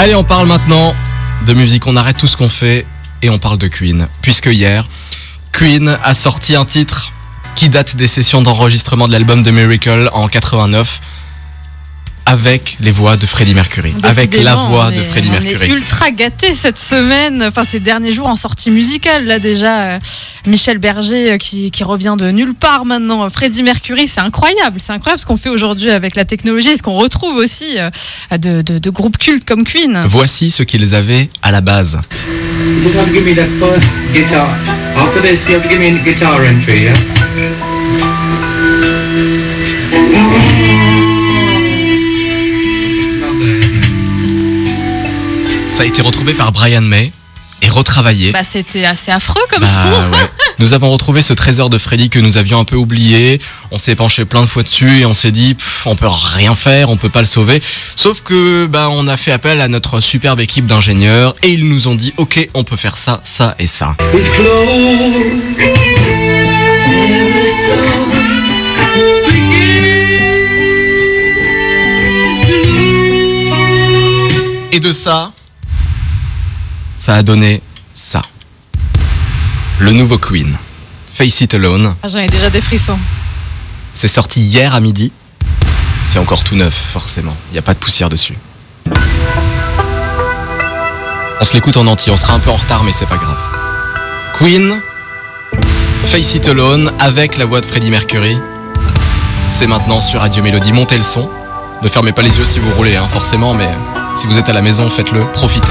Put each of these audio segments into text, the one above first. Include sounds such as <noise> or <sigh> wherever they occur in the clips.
Allez, on parle maintenant de musique. On arrête tout ce qu'on fait et on parle de Queen. Puisque hier, Queen a sorti un titre qui date des sessions d'enregistrement de l'album de Miracle en 89 avec les voix de Freddie Mercury, avec la voix de Freddie Mercury. On est ultra gâté cette semaine, enfin ces derniers jours en sortie musicale. Là déjà, euh, Michel Berger euh, qui, revient de nulle part maintenant. Freddie Mercury, c'est incroyable, c'est incroyable ce qu'on fait aujourd'hui avec la technologie et ce qu'on retrouve aussi euh, de, de, groupes cultes comme Queen. Voici ce qu'ils avaient à la base. Ça a été retrouvé par Brian May et retravaillé. Bah, c'était assez affreux comme bah, son. <laughs> Nous avons retrouvé ce trésor de Freddy que nous avions un peu oublié. On s'est penché plein de fois dessus et on s'est dit, on peut rien faire, on peut pas le sauver. Sauf que, bah, on a fait appel à notre superbe équipe d'ingénieurs et ils nous ont dit, ok, on peut faire ça, ça et ça. Et de ça, ça a donné ça. Le nouveau Queen, Face It Alone. Ah, J'en ai déjà des frissons. C'est sorti hier à midi. C'est encore tout neuf, forcément. Il n'y a pas de poussière dessus. On se l'écoute en entier, on sera un peu en retard, mais c'est pas grave. Queen, Face It Alone, avec la voix de Freddie Mercury. C'est maintenant sur Radio Mélodie. Montez le son. Ne fermez pas les yeux si vous roulez, hein, forcément, mais si vous êtes à la maison, faites-le, profitez.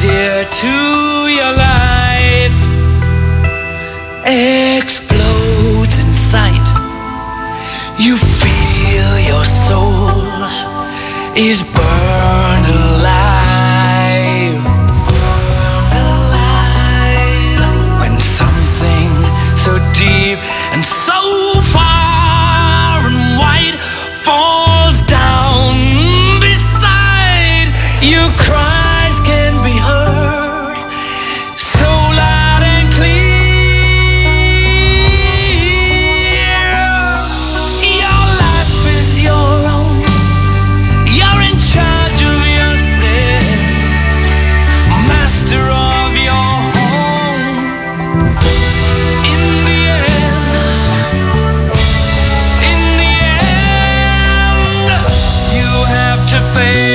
Dear to your life explodes inside. You feel your soul is burned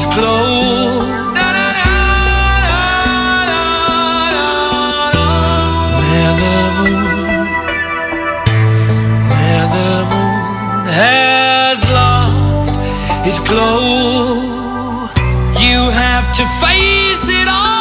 is closed. Where the moon, where the moon has lost its glow, you have to face it all.